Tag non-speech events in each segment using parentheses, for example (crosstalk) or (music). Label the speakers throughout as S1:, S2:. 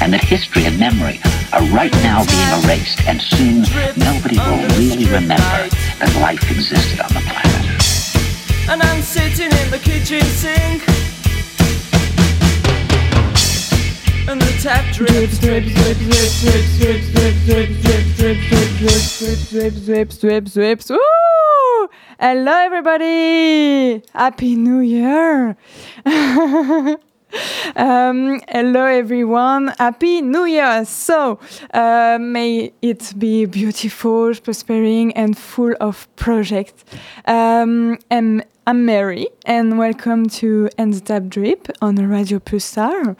S1: and that history and memory are right now being erased, and soon nobody will really remember that life existed on the planet.
S2: And I'm sitting in the kitchen sink. And the tap drips, drips, drips, drips, drips, drips, drips, drips, drips, drips, drips, drips, drips, drips, drips. Woo! Hello, everybody! Happy New Year! (laughs) Um, hello, everyone. Happy New Year. So, uh, may it be beautiful, prospering, and full of projects. Um, I'm, I'm Mary, and welcome to End Tap Drip on Radio Pulsar.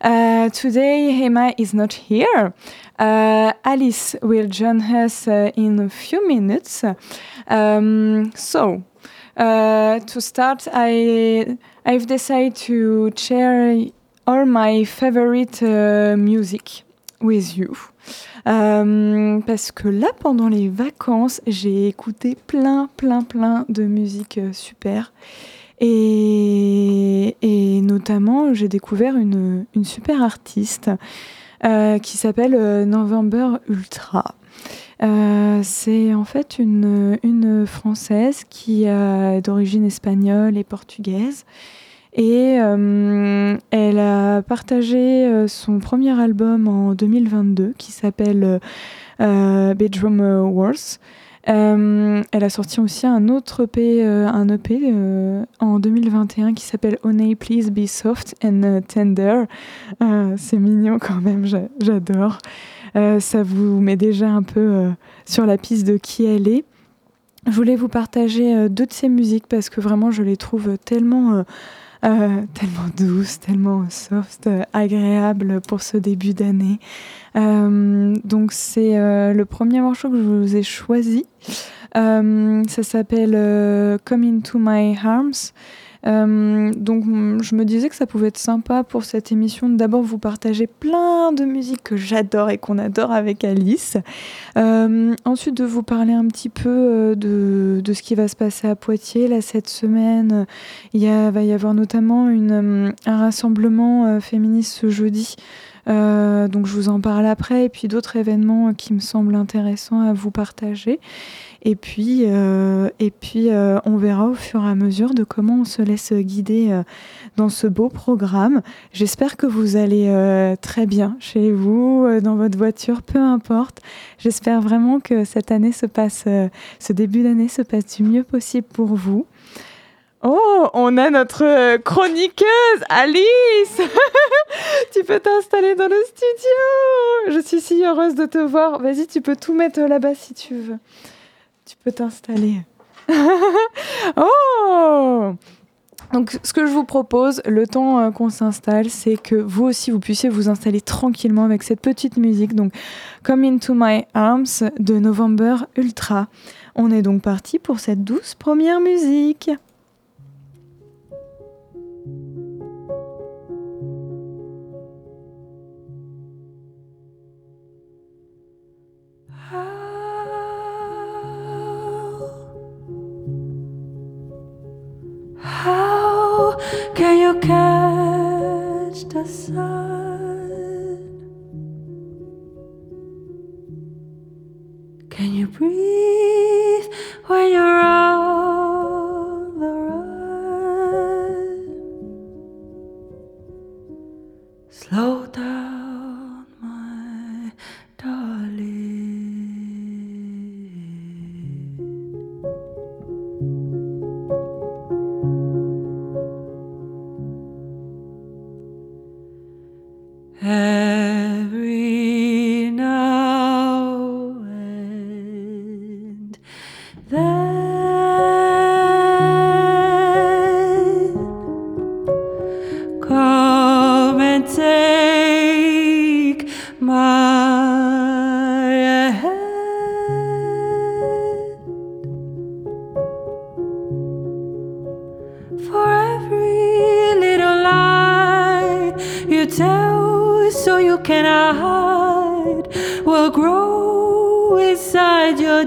S2: Uh, today, Emma is not here. Uh, Alice will join us uh, in a few minutes. Um, so, to start, I I've decided to share all my favorite uh, music with you. Euh, parce que là, pendant les vacances, j'ai écouté plein, plein, plein de musique euh, super. Et, et notamment, j'ai découvert une, une, super artiste euh, qui s'appelle euh, November Ultra. Euh, c'est en fait une, Française qui est d'origine espagnole et portugaise. Et euh, elle a partagé euh, son premier album en 2022 qui s'appelle Bedroom Wars. elle a sorti aussi un autre EP, EP en 2021 qui s'appelle Honey Please Be Soft and Tender. c'est mignon quand même, j'adore. Euh, ça vous met déjà un peu euh, sur la piste de qui elle est. Je voulais vous partager euh, deux de ses musiques parce que vraiment je les trouve tellement, tellement douces, tellement soft, agréables pour ce début d'année. donc c'est le premier morceau que je vous ai choisi. ça s'appelle Come Into My Arms. Euh, donc je me disais que ça pouvait être sympa pour cette émission d'abord vous partager plein de musique que j'adore et qu'on adore avec Alice. Euh, ensuite de vous parler un petit peu euh, de, de, ce qui va se passer à Poitiers là cette semaine. Il va y avoir notamment un rassemblement féministe ce jeudi. donc je vous en parle après et puis d'autres événements qui me semblent intéressants à vous partager. Et puis, euh, et puis euh, on verra au fur et à mesure de comment on se laisse guider euh, dans ce beau programme. J'espère que vous allez très bien chez vous, dans votre voiture, peu importe. J'espère vraiment que cette année se passe, ce début d'année se passe du mieux possible pour vous. Oh, on a notre chroniqueuse, Alice (laughs) Tu peux t'installer dans le studio Je suis si heureuse de te voir. Vas-y, tu peux tout mettre là-bas si tu veux. Tu peux t'installer. (laughs) oh donc, ce que je vous propose, le temps euh, qu'on s'installe, c'est que vous aussi, vous puissiez vous installer tranquillement avec cette petite musique. Donc, Come Into My Arms de November Ultra. On est donc parti pour cette douce première musique. Can you catch the sun? Can you breathe when you're on the run? Slow down,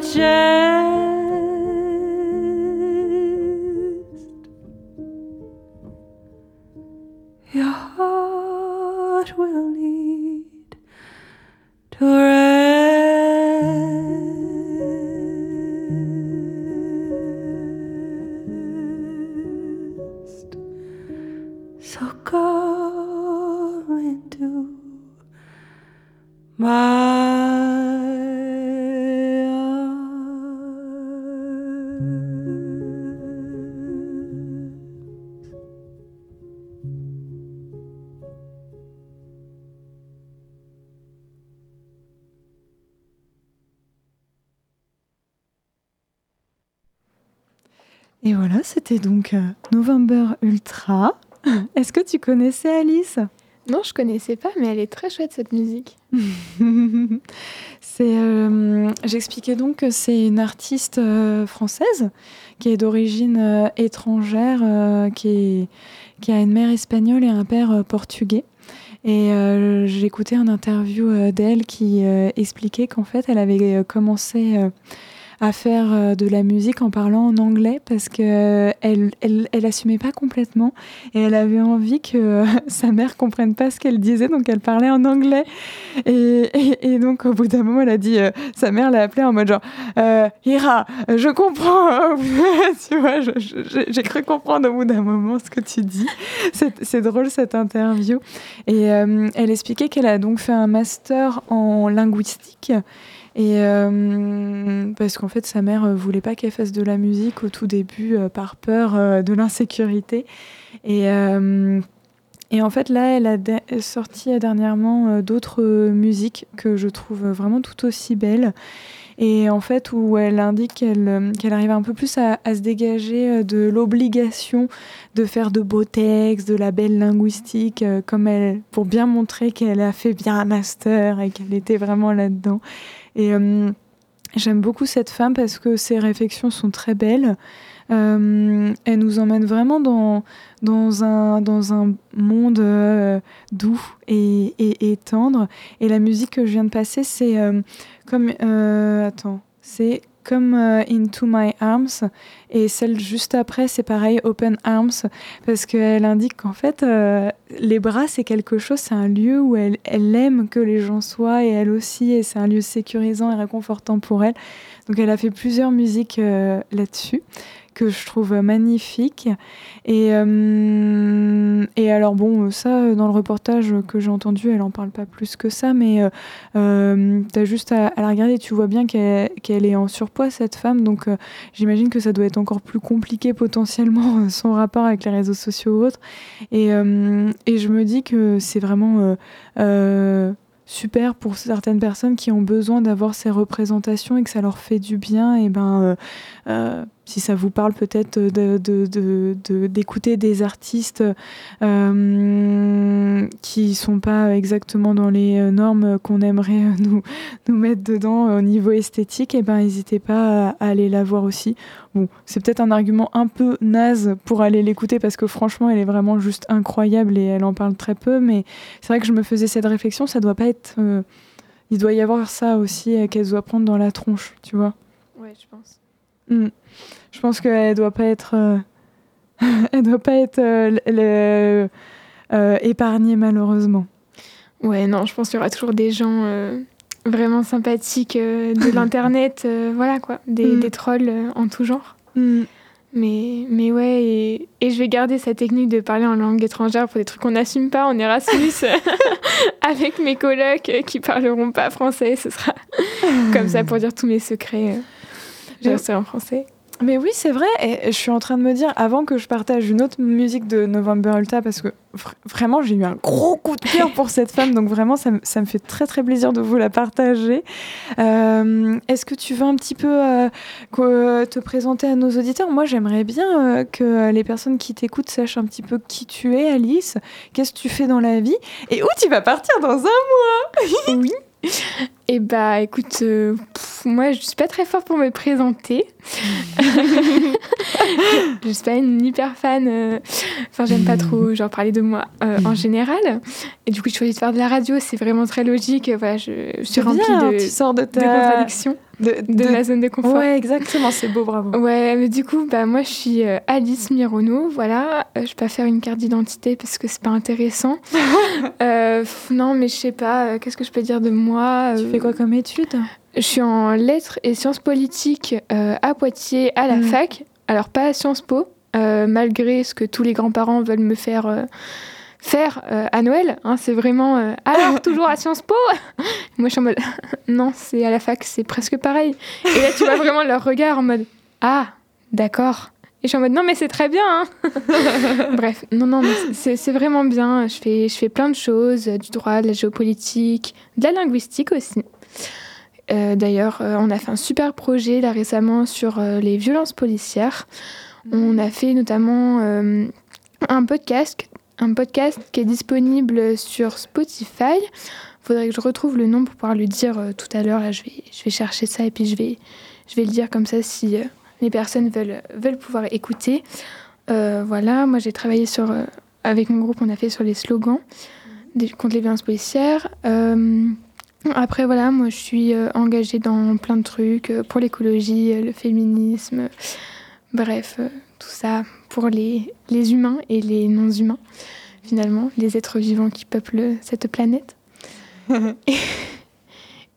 S2: Et c'était donc euh, November Ultra. (laughs) Est-ce que tu connaissais Alice?
S3: Non, je connaissais pas, mais elle est très chouette cette musique. (laughs)
S2: c'est, euh, j'expliquais donc que c'est une artiste euh, française qui est d'origine étrangère, qui, qui a une mère espagnole et un père portugais. Et écouté un interview d'elle qui expliquait qu'en fait, elle avait commencé à faire euh, de la musique en parlant en anglais parce que euh, elle, elle, assumait pas complètement et elle avait envie que euh, (laughs) sa mère comprenne pas ce qu'elle disait donc elle parlait en anglais. Et, et, donc au bout d'un moment elle a dit sa mère l'a appelée en mode genre Ira je comprends (laughs) tu vois j'ai cru comprendre au bout d'un moment ce que tu dis. C'est drôle cette interview. Et elle expliquait qu'elle a donc fait un master en linguistique et euh, parce qu'en fait, sa mère euh, voulait pas qu'elle fasse de la musique au tout début euh, par peur de l'insécurité. Et, en fait, là, elle a sorti dernièrement d'autres musiques que je trouve vraiment tout aussi belles. Et en fait, où elle indique qu'elle qu'elle arrive un peu plus à, se dégager de l'obligation de faire de beaux textes, de la belle linguistique, comme pour bien montrer qu'elle a fait bien un master et qu'elle était vraiment là-dedans. Et euh, j'aime beaucoup cette femme parce que ses réflexions sont très belles. elle nous emmène vraiment dans, dans, un, dans un monde doux et, et, et, tendre. Et la musique que je viens de passer, c'est comme... attends, c'est comme euh, Into My Arms. Et celle juste après, c'est pareil, Open Arms, parce qu'elle indique qu'en fait, euh, les bras, c'est quelque chose, c'est un lieu où elle, elle aime que les gens soient, et elle aussi, et c'est un lieu sécurisant et réconfortant pour elle. Donc elle a fait plusieurs musiques euh, là-dessus que je trouve magnifique. Et, euh, et alors, bon, ça, dans le reportage que j'ai entendu, elle en parle pas plus que ça, mais euh, euh tu as juste à, la regarder, tu vois bien qu'elle est en surpoids, cette femme. Donc, euh, j'imagine que ça doit être encore plus compliqué potentiellement (laughs) son rapport avec les réseaux sociaux ou autres. Et, et je me dis que c'est vraiment super pour certaines personnes qui ont besoin d'avoir ces représentations et que ça leur fait du bien. Et ben, si ça vous parle peut-être d'écouter de, de, des artistes euh, qui sont pas exactement dans les euh, normes qu'on aimerait euh, nous, nous mettre dedans au niveau esthétique, et eh ben n'hésitez pas à, aller la voir aussi. Bon, c'est peut-être un argument un peu naze pour aller l'écouter parce que franchement, elle est vraiment juste incroyable et elle en parle très peu. Mais c'est vrai que je me faisais cette réflexion, ça doit pas être. Il doit y avoir ça aussi qu'elle doit prendre dans la tronche, tu vois.
S3: Ouais, je pense.
S2: Hmm. Je pense qu'elle doit pas être, euh, (laughs) elle doit pas être euh, euh, épargnée malheureusement.
S3: Ouais, non, je pense qu'il y aura toujours des gens vraiment sympathiques de (laughs) l'internet, voilà quoi, des, des trolls en tout genre.
S2: Hmm.
S3: Mais, mais ouais, et, et, je vais garder cette technique de parler en langue étrangère pour des trucs qu'on n'assume pas en Erasmus (laughs) avec mes colocs qui parleront pas français. Ce sera comme ça pour dire tous mes secrets. Resterai en français.
S2: Mais oui, c'est vrai. Et je suis en train de me dire, avant que je partage une autre musique de November Ulta, parce que vraiment, j'ai eu un gros coup de cœur pour cette femme. Donc vraiment, ça, ça, me fait très, très plaisir de vous la partager. Euh, est-ce que tu veux un petit peu euh, te présenter à nos auditeurs? Moi, j'aimerais bien euh, que les personnes qui t'écoutent sachent un petit peu qui tu es, Alice. Qu'est-ce que tu fais dans la vie? Et où tu vas partir dans un mois?
S3: Oui. (laughs) Eh bah écoute, euh, moi je suis pas très forte pour me présenter. (laughs) je suis pas une hyper fan. Euh, enfin, j'aime pas trop genre parler de moi euh, en général. Et du coup, je choisis de faire de la radio. C'est vraiment très logique. Voilà, je, suis remplie de,
S2: tu sors de, ta...
S3: de contradictions de, la zone de confort.
S2: Ouais, exactement, c'est beau, bravo.
S3: Ouais, mais du coup, bah, moi, je suis Alice Mirono, voilà. Je vais pas faire une carte d'identité parce que c'est pas intéressant. (laughs) Euh, non, mais je sais pas, qu'est-ce que je peux dire de moi
S2: Tu fais quoi comme étude
S3: Je suis en lettres et sciences politiques à Poitiers, à la mm. fac. Alors, pas à Sciences Po, malgré ce que tous les grands-parents veulent me faire faire euh, à Noël. Hein, c'est vraiment euh, alors (laughs) toujours à Sciences Po? (laughs) Moi, je suis en mode (laughs) non, c'est à la fac, c'est presque pareil. Et là, tu vois vraiment leur regard en mode ah, d'accord. Et je suis en mode non, mais c'est très bien. Hein. (laughs) Bref, non, non, c'est vraiment bien. Je fais, je fais plein de choses du droit, de la géopolitique, de la linguistique aussi. Euh, d'ailleurs, on a fait un super projet là récemment sur les violences policières. On a fait notamment un podcast un podcast qui est disponible sur Spotify. Faudrait que je retrouve le nom pour pouvoir le dire euh, tout à l'heure. Là, je vais, je vais chercher ça et puis je vais, je vais le dire comme ça si euh, les personnes veulent, veulent pouvoir écouter. Euh, voilà, moi j'ai travaillé sur, avec mon groupe, on a fait sur les slogans contre les violences policières. après, voilà, moi je suis engagée dans plein de trucs pour l'écologie, le féminisme, bref, tout ça pour les, les humains et les non-humains, finalement, les êtres vivants qui peuplent cette planète. (laughs)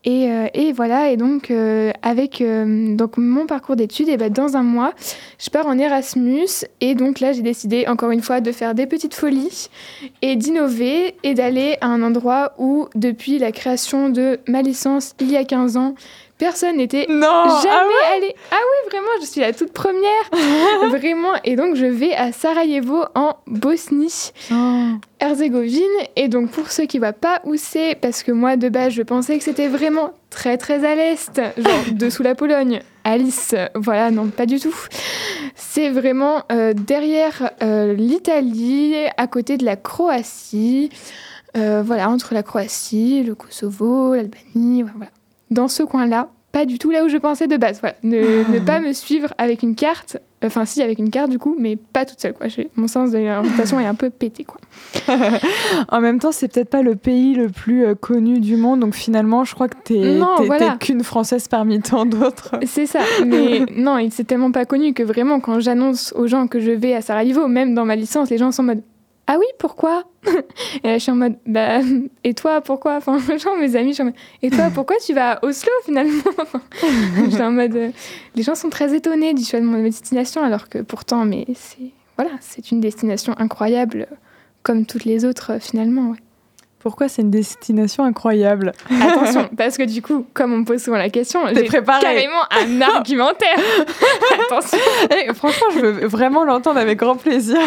S3: et, euh, et, voilà, et donc euh, avec euh, donc mon parcours d'études, et ben dans un mois, je pars en Erasmus, et donc là j'ai décidé encore une fois de faire des petites folies et d'innover et d'aller à un endroit où depuis la création de ma licence il y a 15 ans, Personne n'était jamais
S2: ah
S3: allé. Ah oui, vraiment, je suis la toute première. (laughs) vraiment. Et donc, je vais à Sarajevo, en Bosnie.
S2: Oh.
S3: Herzégovine. Et donc, pour ceux qui ne voient pas où c'est, parce que moi, de base, je pensais que c'était vraiment très, très à l'est, genre (laughs) dessous la Pologne. Alice, voilà, non, pas du tout. C'est vraiment euh, derrière euh, l'Italie, à côté de la Croatie. Euh, voilà, entre la Croatie, le Kosovo, l'Albanie, voilà dans ce coin-là, pas du tout là où je pensais de base. Voilà. (laughs) Ne, pas me suivre avec une carte Enfin, si, avec une carte du coup, mais pas toute seule. Quoi. Mon sens de l'orientation est un peu pété. Quoi. (laughs)
S2: en même temps, c'est peut-être pas le pays le plus euh, connu du monde, donc finalement, je crois que t'es voilà. qu'une Française parmi tant d'autres. (laughs)
S3: C'est ça, mais non, c'est tellement pas connu que vraiment, quand j'annonce aux gens que je vais à Sarajevo, même dans ma licence, les gens sont en mode ah oui, pourquoi? (laughs) Et là, je suis en mode, bah, et toi, pourquoi? Enfin, (laughs) genre, mes amis, je suis en mode, et toi, pourquoi tu vas à Oslo finalement? (laughs) Je suis en mode, euh, les gens sont très étonnés du choix de mon destination, alors que pourtant, mais c'est, voilà, c'est une destination incroyable, comme toutes les autres finalement.
S2: Pourquoi c'est une destination incroyable
S3: Attention, (laughs) parce que du coup, comme on me pose souvent la question, j'ai carrément un (laughs) argumentaire. (laughs) Attention.
S2: Eh, franchement, je veux vraiment l'entendre avec grand plaisir.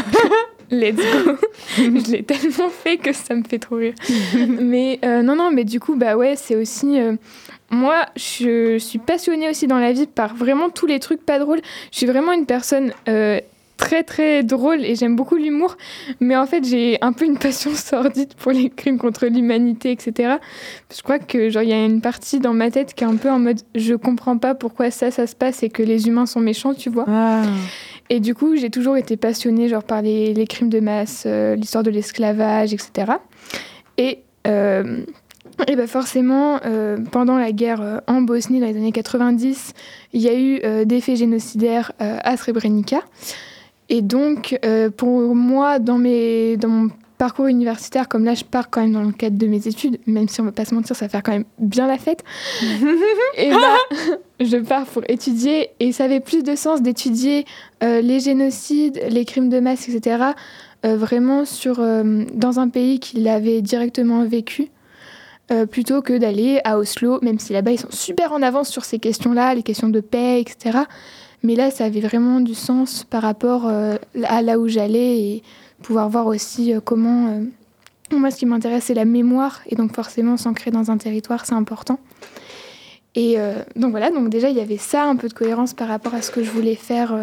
S3: Let's go. je l'ai tellement fait que ça me fait trop rire. mais euh, non, non, mais du coup, bah ouais, c'est aussi. Euh, moi, je suis passionnée aussi dans la vie par vraiment tous les trucs pas drôles. Je suis vraiment une personne euh, très très drôle et j'aime beaucoup l'humour. Mais en fait, j'ai un peu une passion (laughs) sordide pour les crimes contre l'humanité, etc. Je crois que genre il y a une partie dans ma tête qui est un peu en mode je comprends pas pourquoi ça ça se passe et que les humains sont méchants, tu vois. Ah. Et du coup, j'ai toujours été passionnée genre, par les, crimes de masse, euh, l'histoire de l'esclavage, etc. Et, euh, et bah forcément, euh, pendant la guerre en Bosnie dans les années 90, il y a eu des faits génocidaires à Srebrenica. Et donc, pour moi, dans, mes, dans mon parcours universitaire, comme là je pars quand même dans le cadre de mes études, même si on va pas se mentir, ça fait quand même bien la fête. (laughs) et là, (laughs) je pars pour étudier et ça avait plus de sens d'étudier euh, les génocides, les crimes de masse, etc. Euh, vraiment sur, euh, dans un pays qui l'avait directement vécu. plutôt que d'aller à Oslo, même si là-bas ils sont super en avance sur ces questions-là, les questions de paix, etc. Mais là, ça avait vraiment du sens par rapport à là où j'allais et pouvoir voir aussi euh, comment... Euh, moi, ce qui m'intéresse, c'est la mémoire, et donc forcément, s'ancrer dans un territoire, c'est important. Et euh, donc voilà, donc déjà, il y avait ça, un peu de cohérence par rapport à ce que je voulais faire,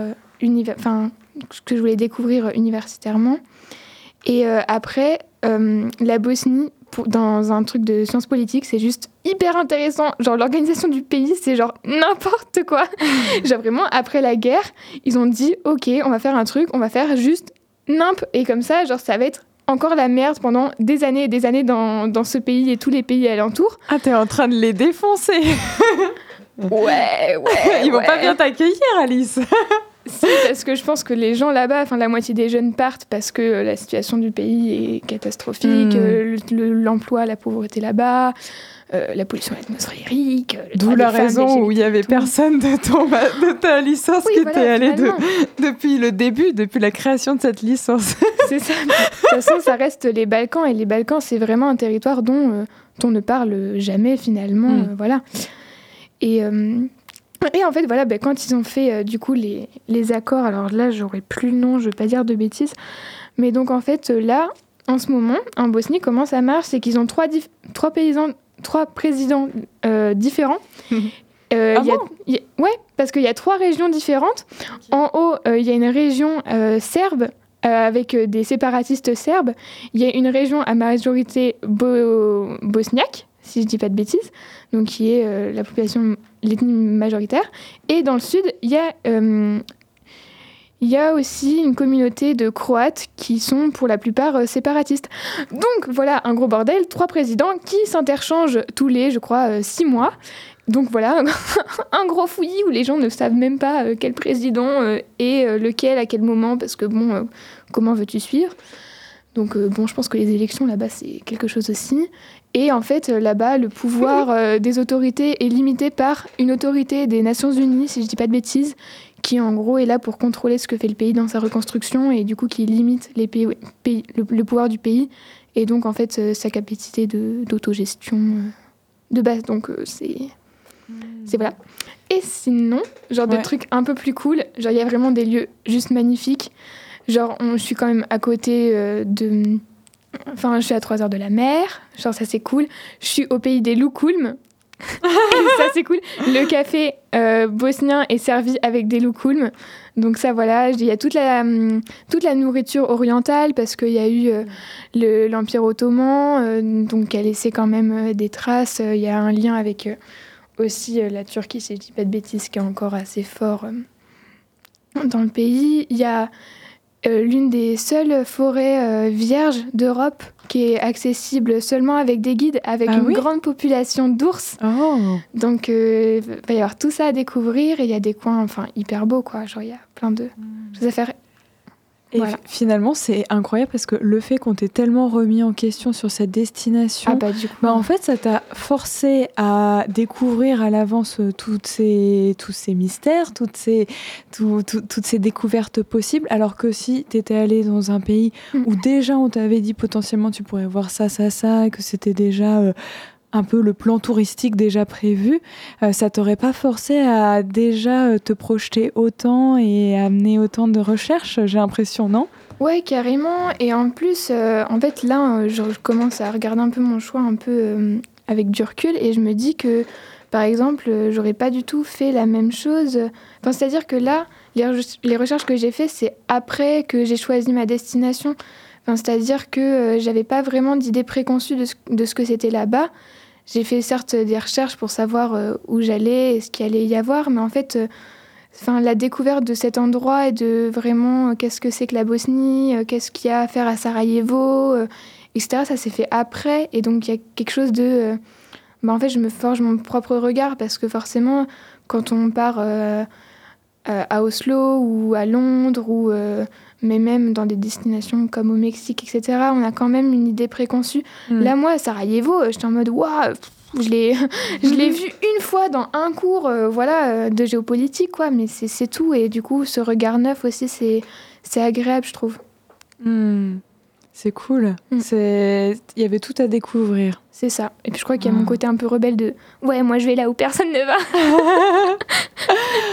S3: enfin, ce que je voulais découvrir universitairement. Et après, la Bosnie, pour, dans un truc de sciences politiques, c'est juste hyper intéressant. Genre, l'organisation du pays, c'est genre n'importe quoi. (laughs) genre, vraiment, après la guerre, ils ont dit, OK, on va faire un truc, on va faire juste nimp. Et comme ça, genre, ça va être encore la merde pendant des années et des années dans, dans ce pays et tous les pays alentours.
S2: Ah, t'es en train de les défoncer (laughs)
S3: Ouais, ouais. (laughs)
S2: Ils vont pas bien t'accueillir, Alice
S3: Si, parce que je pense que les gens là-bas, enfin la moitié des jeunes partent parce que la situation du pays est catastrophique, hmm. euh, l'emploi, la pauvreté là-bas. Euh, la pollution atmosphérique. Euh,
S2: D'où la raison où il n'y avait personne de, ton, de ta licence qui était allé (laughs) depuis le début, depuis la création de cette licence. (laughs)
S3: C'est ça. De toute façon, ça reste les Balkans et les Balkans, c'est vraiment un territoire dont euh, on ne parle jamais finalement. Hmm. voilà. Et. Et en fait, voilà, ben, quand ils ont fait du coup les, les accords, alors là, j'aurais plus le nom, je ne veux pas dire de bêtises, mais donc en fait, là, en ce moment, en Bosnie, comment ça marche C'est qu'ils ont trois, trois paysans trois présidents euh, différents. (laughs)
S2: Euh, ah
S3: ouais, parce qu'il y a trois régions différentes. En haut, euh, il y a une région serbe avec des séparatistes serbes. Il y a une région à majorité bosniaque, si je dis pas de bêtises, donc qui est la population, l'ethnie majoritaire. Et dans le sud, il y a il y a aussi une communauté de Croates qui sont pour la plupart euh, séparatistes. Donc voilà, un gros bordel, trois présidents qui s'interchangent tous les, je crois, euh, six mois. Donc voilà, (laughs) un gros fouillis où les gens ne savent même pas euh, quel président est lequel, à quel moment, parce que bon, comment veux-tu suivre? Donc bon, je pense que les élections là-bas, c'est quelque chose aussi. Et en fait, là-bas, le pouvoir (laughs) des autorités est limité par une autorité des Nations Unies, si je dis pas de bêtises, qui en gros est là pour contrôler ce que fait le pays dans sa reconstruction et du coup qui limite les pays, le, pouvoir du pays et donc en fait euh, sa capacité d'autogestion euh, de, base. Donc euh, c'est c'est voilà. Et sinon, genre de trucs un peu plus cool, genre il y a vraiment des lieux juste magnifiques. Genre on, je suis quand même à côté de Enfin, je suis à 3 heures de la mer, genre ça c'est cool. Je suis au pays des Loukoulm, ça c'est cool. Le café euh, bosnien est servi avec des loukoulm. Donc ça voilà, il y a toute la, hum, toute la nourriture orientale parce qu'il y a eu euh, l'Empire ottoman, euh, donc a laissé quand même des traces. Il y a un lien avec aussi la Turquie, si je dis pas de bêtises, qui est encore assez fort dans le pays. Il y a euh, l'une des seules forêts euh, vierges d'Europe qui est accessible seulement avec des guides, avec
S2: Ah
S3: une
S2: oui
S3: grande population d'ours.
S2: Oh.
S3: Donc, euh, il va y avoir tout ça à découvrir et il y a des coins enfin, hyper beaux, quoi. Genre, il y a plein de choses à faire.
S2: Et
S3: Voilà.
S2: finalement, c'est incroyable parce que le fait qu'on t'ait tellement remis en question sur cette destination,
S3: Ah, bah, du coup.
S2: bah, en fait, ça t'a forcé à découvrir à l'avance euh, toutes ces, tous ces mystères, toutes ces, tout- tout- toutes ces découvertes possibles. Alors que si tu étais allé dans un pays
S3: Mm.
S2: où déjà on t'avait dit potentiellement tu pourrais voir ça, ça, ça, et que c'était déjà euh, un peu le plan touristique déjà prévu, euh, ça t'aurait pas forcé à déjà euh, te projeter autant et amener autant de recherches, j'ai l'impression, non?
S3: Ouais, carrément. Et en plus, euh, en fait, là, je, commence à regarder un peu mon choix un peu avec du recul et je me dis que, par exemple, j'aurais pas du tout fait la même chose. Enfin, c'est-à-dire que là, les, re- les recherches que j'ai fait, c'est après que j'ai choisi ma destination. Enfin, c'est-à-dire que j'avais pas vraiment d'idée préconçue de ce que c'était là-bas. J'ai fait certes des recherches pour savoir euh, où j'allais et ce qu'il allait y avoir, mais en fait, euh, enfin, la découverte de cet endroit et de vraiment euh, qu'est-ce que c'est que la Bosnie, qu'est-ce qu'il y a à faire à Sarajevo, etc. Ça s'est fait après. Et donc, il y a quelque chose de. bah, en fait, je me forge mon propre regard parce que forcément, quand on part à Oslo ou à Londres ou. Mais même dans des destinations comme au Mexique, etc., on a quand même une idée préconçue.
S2: Mm.
S3: Là, moi, à Sarajevo, euh, j'étais en mode, waouh, je l'ai, (laughs) je l'ai vu une fois dans un cours, euh, voilà, euh, de géopolitique, quoi. Mais c'est, c'est tout. Et du coup, ce regard neuf aussi, c'est, c'est agréable, je trouve.
S2: Hmm, C'est cool.
S3: Mm.
S2: C'est, il y avait tout à découvrir.
S3: C'est ça. Et puis, je crois qu'il y a
S2: Ah.
S3: mon côté un peu rebelle de, ouais, moi, je vais là où personne ne va, (laughs)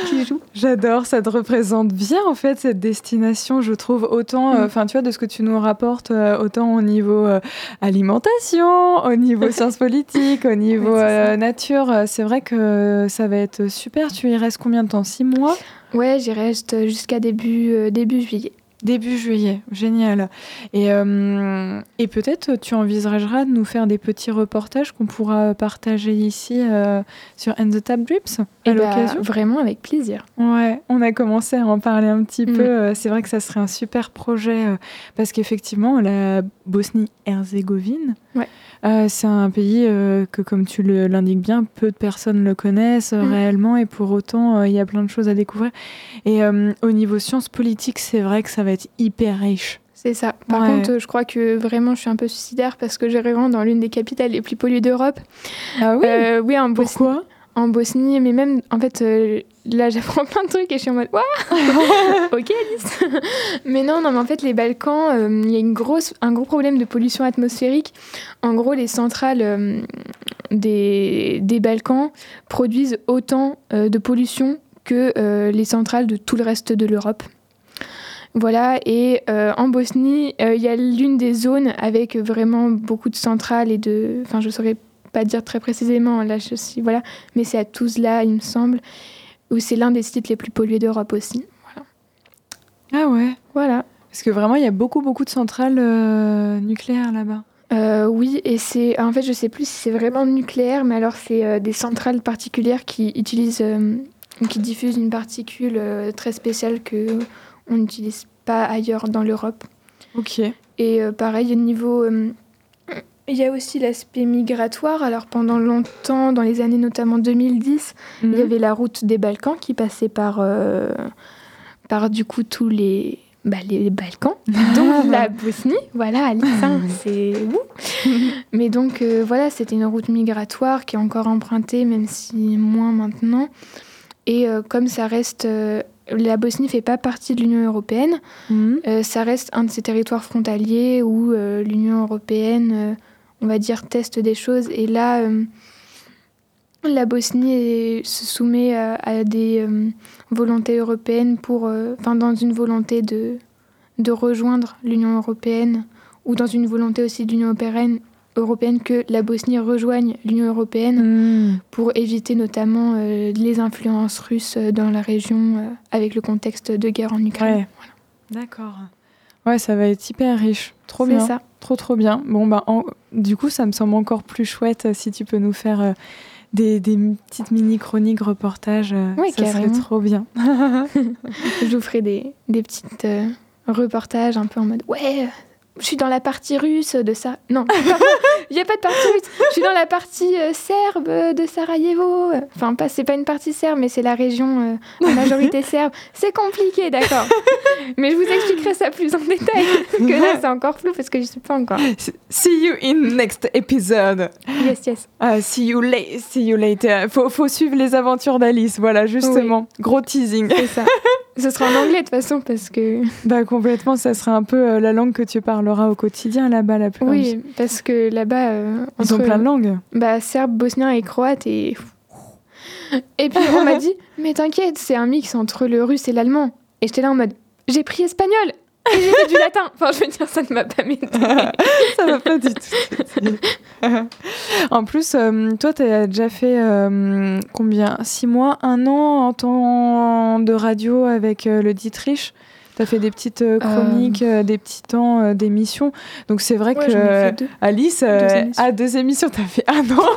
S3: qui joue.
S2: J'adore, ça te représente bien en fait cette destination, je trouve autant, euh,
S3: Mm.
S2: enfin tu vois, de ce que tu nous rapportes, euh, autant au niveau euh, alimentation, au niveau (laughs) sciences politiques, au niveau nature. C'est vrai que ça va être super. Tu y restes combien de temps? Six mois?
S3: Ouais, j'y reste jusqu'à début, début juillet.
S2: Début juillet, génial. Et, euh, et peut-être tu envisageras de nous faire des petits reportages qu'on pourra partager ici euh, sur And the Tap Drips à
S3: Et bah,
S2: l'occasion?
S3: vraiment avec plaisir.
S2: Ouais, on a commencé à en parler un petit
S3: Mm.
S2: peu. Euh, C'est vrai que ça serait un super projet euh, parce qu'effectivement, la Bosnie-Herzégovine,
S3: Ouais.
S2: c'est un pays que, comme tu l'indiques bien, peu de personnes le connaissent
S3: Mm.
S2: réellement et pour autant, il y a plein de choses à découvrir. Et au niveau sciences politiques, c'est vrai que ça va être hyper riche.
S3: C'est ça. Par
S2: Ouais.
S3: contre, je crois que vraiment, je suis un peu suicidaire parce que j'ai vraiment dans l'une des capitales les plus polluées d'Europe.
S2: Ah
S3: Euh, oui, en Bosnie.
S2: Pourquoi
S3: en Bosnie, mais même en fait euh, là (laughs) j'apprends plein de trucs et je suis en mode Ouah (laughs) ok Alice mais non non mais en fait les Balkans euh, il y a une grosse un gros problème de pollution atmosphérique en gros les centrales euh, des, des Balkans produisent autant de pollution que les centrales de tout le reste de l'Europe voilà, et euh, en Bosnie, euh, il y a l'une des zones avec vraiment beaucoup de centrales et de. Enfin, je saurais pas dire très précisément, là, je suis. Voilà, mais c'est à Tuzla, il me semble, où c'est l'un des sites les plus pollués d'Europe aussi.
S2: Ah ouais
S3: Voilà.
S2: Parce que vraiment, il y a beaucoup, beaucoup de centrales euh, nucléaires là-bas.
S3: Euh, oui, et c'est. En fait, je sais plus si c'est vraiment nucléaire, mais alors c'est euh, des centrales particulières qui utilisent. euh, qui diffusent une particule très spéciale que on n'utilise pas ailleurs dans l'Europe.
S2: Ok.
S3: Et euh, pareil, au niveau. euh, il y a aussi l'aspect migratoire. Alors pendant longtemps, dans les années notamment 2010, il y
S2: Mhm.
S3: avait la route des Balkans qui passait par, euh, par du coup tous les, bah, les Balkans, (laughs) dont la Bosnie. Voilà, Alice, (laughs) c'est où Mais donc voilà, c'était une route migratoire qui est encore empruntée, même si moins maintenant. Et comme ça reste. La Bosnie fait pas partie de l'Union européenne.
S2: Mhm.
S3: Euh, ça reste un de ces territoires frontaliers où euh, l'Union européenne, euh, on va dire, teste des choses. Et là, la Bosnie est- se soumet à, à des volontés européennes pour, enfin, dans une volonté de, de rejoindre l'Union européenne ou dans une volonté aussi de l'Union européenne, européenne que la Bosnie rejoigne l'Union européenne
S2: Mhm.
S3: pour éviter notamment euh, les influences russes euh, dans la région euh, avec le contexte de guerre en Ukraine.
S2: Ouais. D'accord. Ouais, ça va être hyper riche. Trop bien.
S3: ça.
S2: Trop, trop bien. Bon, bah, en- du coup, ça me semble encore plus chouette si tu peux nous faire euh, des, des petites mini-chroniques, reportages.
S3: Ouais,
S2: ça serait trop bien. (laughs)
S3: Je vous ferai des, des petites reportages un peu en mode Ouais, je suis dans la partie russe de ça. Non, il n'y a pas de partie russe. Je suis dans la partie euh, serbe de Sarajevo. Enfin, pas, c'est pas une partie serbe, mais c'est la région euh, en (laughs) majorité serbe. C'est compliqué, d'accord. Mais je vous expliquerai ça plus en détail. Que là, c'est encore flou parce que je ne sais pas encore. (laughs)
S2: See you in next episode.
S3: Yes, yes.
S2: Ah, see, you see you later. Faut, faut suivre les aventures d'Alice, voilà, justement. Gros teasing.
S3: C'est ça. Ce sera en anglais de toute façon parce que.
S2: Bah complètement, ça serait un peu euh, la langue que tu parleras au quotidien là-bas, la plupart du-
S3: Oui, parce que là-bas. euh,
S2: Ils ont
S3: entre-
S2: plein de langues.
S3: bah, serbe, bosnien et croate et. (laughs) Et puis on m'a dit, (laughs) mais t'inquiète, c'est un mix entre le russe et l'allemand. Et j'étais là en mode, j'ai pris espagnol et j'ai fait du latin. Enfin, je veux dire, ça ne m'a pas m'aider. (laughs)
S2: ça va pas du tout. en plus, euh, toi, tu as déjà fait euh, combien? Six mois Un an en temps de radio avec euh, le Dietrich? Tu as fait des petites euh, chroniques, euh, des petits temps euh, d'émissions. Donc c'est vrai
S3: Ouais,
S2: que euh. Alice euh,
S3: Deux
S2: a deux émissions. Tu as fait un an.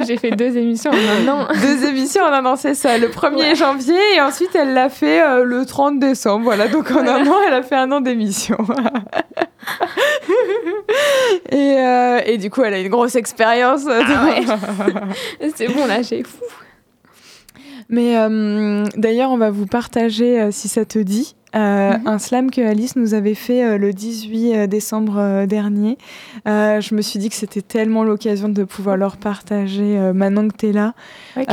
S2: (laughs)
S3: J'ai fait deux émissions en un an.
S2: deux émissions en un an, c'est ça. Le 1er
S3: Ouais.
S2: janvier et ensuite elle l'a fait euh, le 30 décembre. Voilà, donc en un an, elle a fait un an d'émission. (laughs) et, euh, et du coup, elle a une grosse expérience.
S3: Ah (laughs) C'est bon, là, j'ai fou.
S2: Mais euh, d'ailleurs, on va vous partager, euh, si ça te dit, euh,
S3: Mhm.
S2: un slam que Alice nous avait fait euh, le 18 décembre euh, dernier. Euh, je me suis dit que c'était tellement l'occasion de pouvoir leur partager maintenant que tu es là.
S3: Ouais,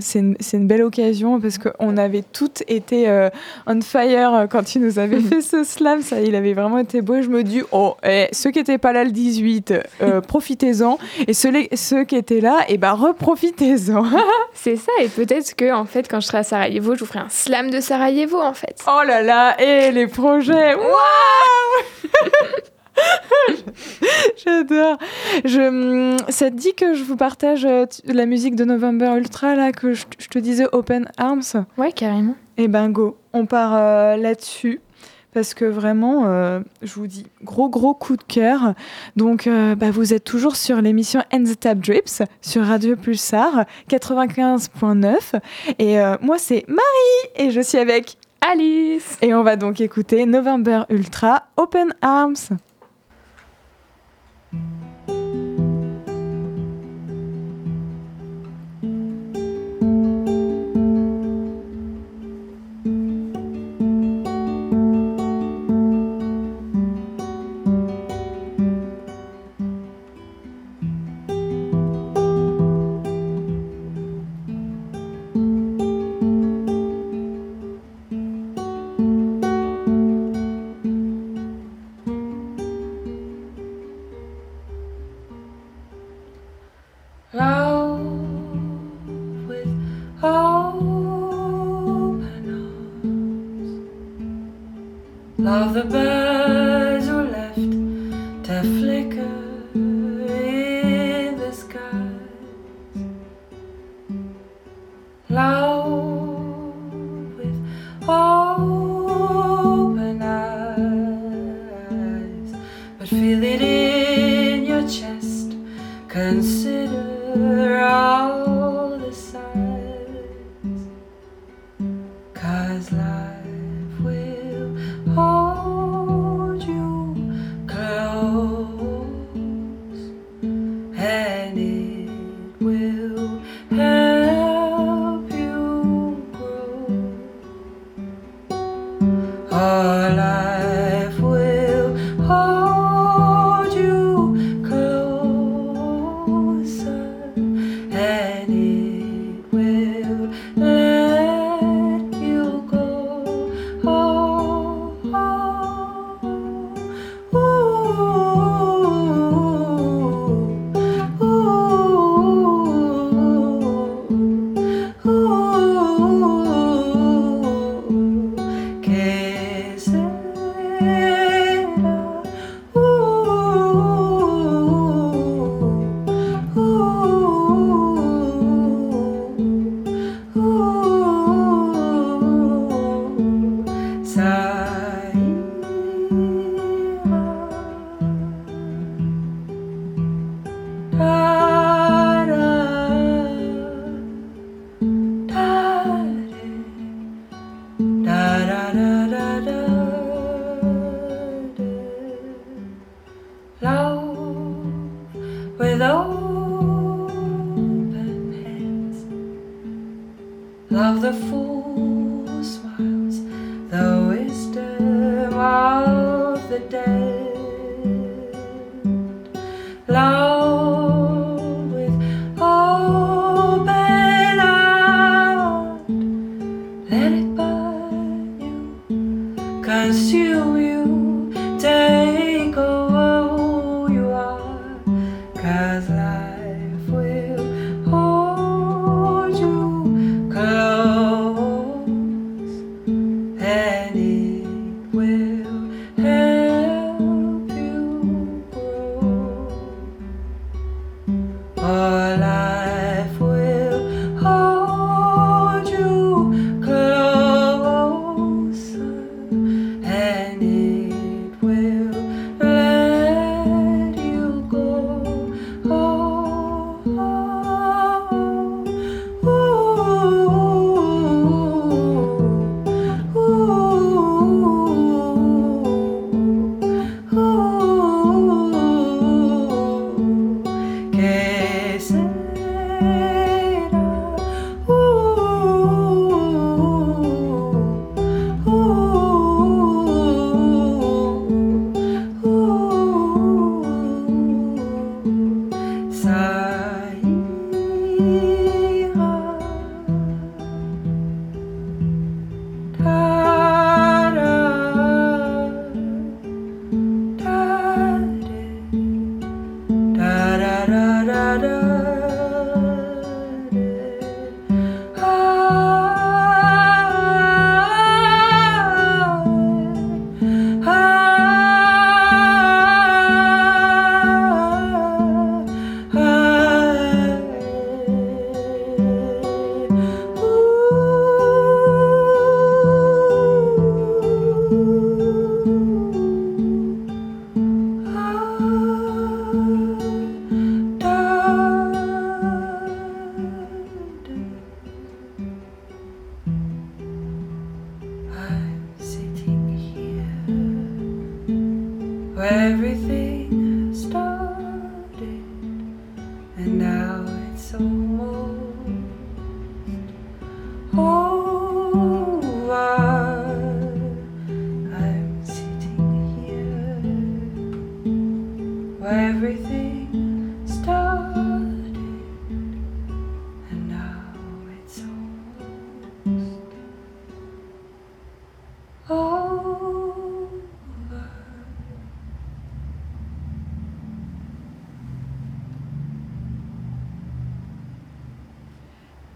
S2: c'est une, belle occasion parce qu'on avait toutes été on fire quand tu nous avais fait ce slam. Ça, il avait vraiment été beau. Et je me dis, oh, eh, ceux qui n'étaient pas là le 18, euh, (laughs) profitez-en. Et ceux, les- ceux qui étaient là, et ben reprofitez-en. (laughs)
S3: C'est ça, et peut-être que, en fait, quand je serai à Sarajevo, je vous ferai un slam de Sarajevo, en fait.
S2: oh là là, et les projets. Waouh (laughs) J'adore. Je, hum, ça te dit que je vous partage euh, la musique de November Ultra, là, que je, je te disais Open Arms?
S3: Ouais, carrément.
S2: Eh ben go, on part euh, là-dessus. Parce que vraiment, euh, je vous dis, gros gros coup de cœur. Donc, euh, bah, vous êtes toujours sur l'émission And the Tap Drips sur Radio Pulsar 95.9. Et moi, c'est Marie et je suis avec.
S3: Alice
S2: Et on va donc écouter November Ultra Open Arms.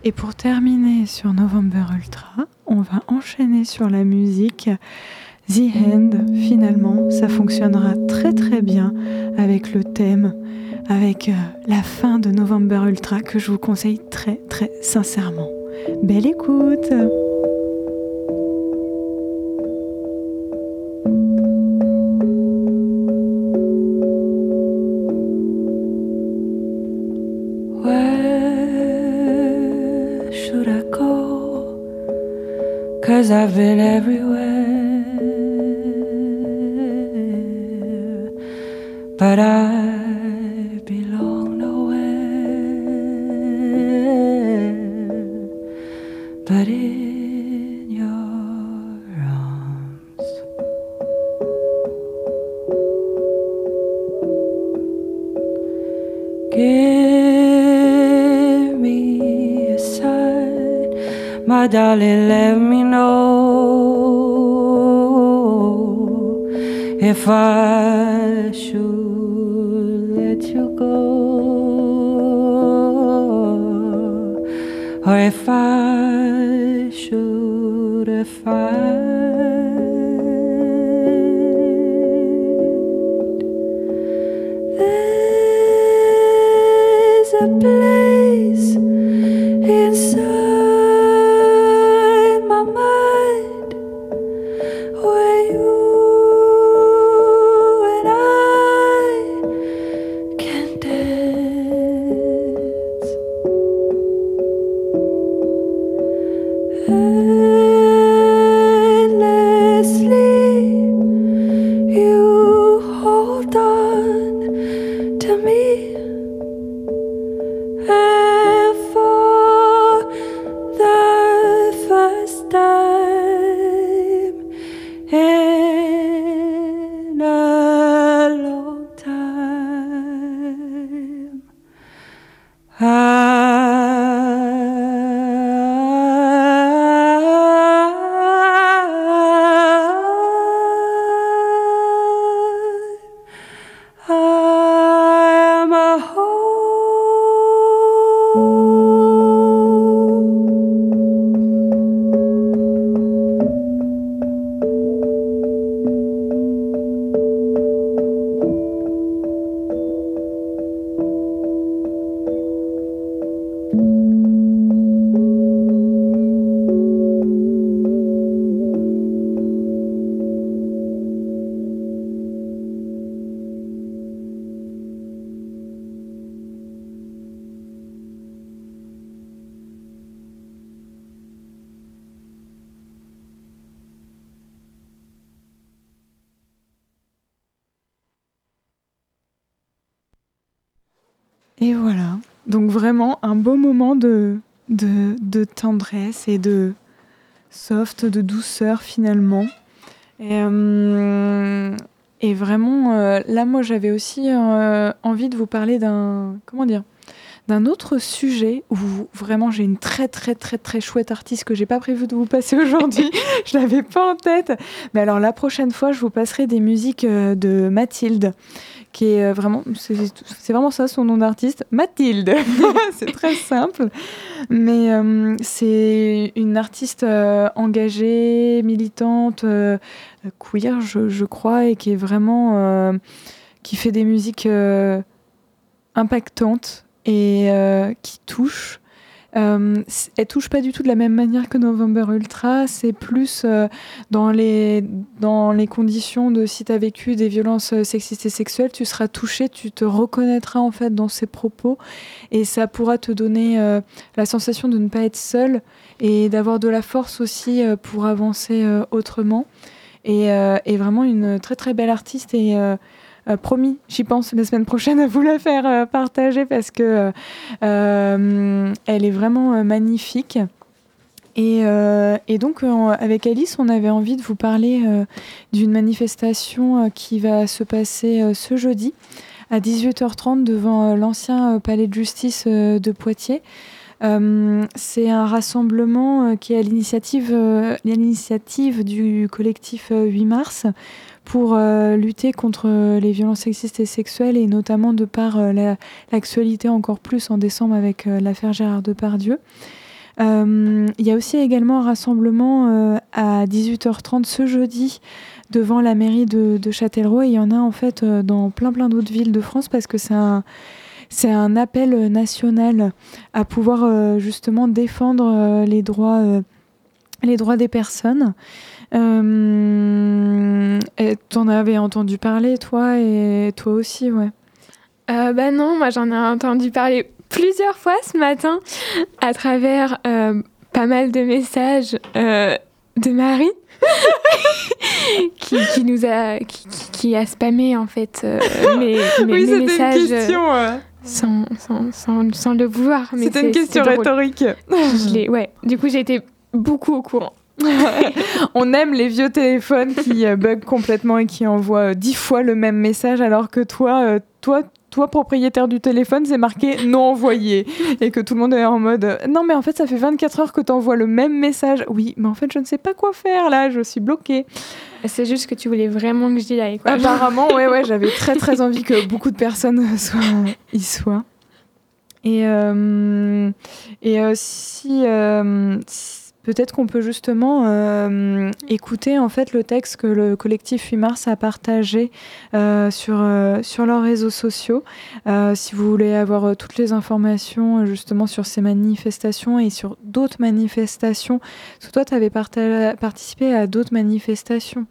S2: Et pour terminer sur November Ultra, on va enchaîner sur la musique. The End, finalement, ça fonctionnera très très bien avec le thème, avec euh, la fin de November Ultra que je vous conseille très très sincèrement. Belle écoute
S4: I've been
S2: et de soft, de douceur finalement. Et, euh, vraiment, euh, là, moi, j'avais aussi euh, envie de vous parler d'un, comment dire, d'un autre sujet où vraiment j'ai une très très très très chouette artiste que j'ai pas prévu de vous passer aujourd'hui. (laughs) je l'avais pas en tête. Mais alors la prochaine fois, je vous passerai des musiques de Mathilde qui est euh, vraiment, c'est vraiment ça son nom d'artiste, Mathilde. (laughs) (laughs) c'est très simple, mais euh, c'est une artiste euh, engagée, militante, queer, je, je, crois, et qui est vraiment, qui fait des musiques impactantes et qui touchent. Euh, elle touche pas du tout de la même manière que November Ultra. C'est plus euh, dans, les, dans les conditions de si tu as vécu des violences euh, sexistes et sexuelles, tu seras touché, tu te reconnaîtras en fait dans ses propos et ça pourra te donner euh, la sensation de ne pas être seul et d'avoir de la force aussi pour avancer autrement. Et, et, vraiment une très très belle artiste et euh, promis, j'y pense la semaine prochaine à vous la faire euh, partager parce que euh, elle est vraiment magnifique. Et, donc, avec Alice, on avait envie de vous parler d'une manifestation qui va se passer ce jeudi à 18h30 devant l'ancien palais de justice de Poitiers. c'est un rassemblement qui est à l'initiative du collectif 8 mars pour euh, lutter contre les violences sexistes et sexuelles et notamment de par euh, l'actualité encore plus en décembre avec euh, l'affaire Gérard Depardieu. Il y a aussi également un rassemblement à 18h30 ce jeudi devant la mairie de, Châtellerault il y en a en fait dans plein plein d'autres villes de France parce que c'est un un appel national à pouvoir justement défendre les droits les droits des personnes. Euh, T'en avais entendu parler, toi, et toi aussi, ouais.
S3: Euh, bah non, moi j'en ai entendu parler plusieurs fois ce matin à travers euh, pas mal de messages euh, de Marie. (laughs) qui, qui, nous a qui, qui, a spammé en fait mes, mes, (laughs)
S2: oui,
S3: mes messages
S2: une question,
S3: sans, sans, sans, sans, le vouloir
S2: c'était une question rhétorique
S3: je ouais du coup j'ai été beaucoup au courant
S2: on aime les vieux téléphones qui euh, bug complètement et qui envoient euh, dix fois le même message alors que toi, euh, toi, toi propriétaire du téléphone, c'est marqué non envoyé et que tout le monde est en mode non mais en fait ça fait 24 heures que tu envoies le même message. Oui, mais en fait je ne sais pas quoi faire là, je suis bloquée.
S3: C'est juste que tu voulais vraiment que j'y aille.
S2: Apparemment, ouais ouais, j'avais très très envie que beaucoup de personnes (laughs) soient, y soient. Et, et si, si Peut-être qu'on peut justement euh, écouter en fait le texte que le collectif 8 mars a partagé euh, sur, euh, sur leurs réseaux sociaux. si vous voulez avoir toutes les informations justement sur ces manifestations et sur d'autres manifestations, parce que toi tu avais participé à d'autres manifestations.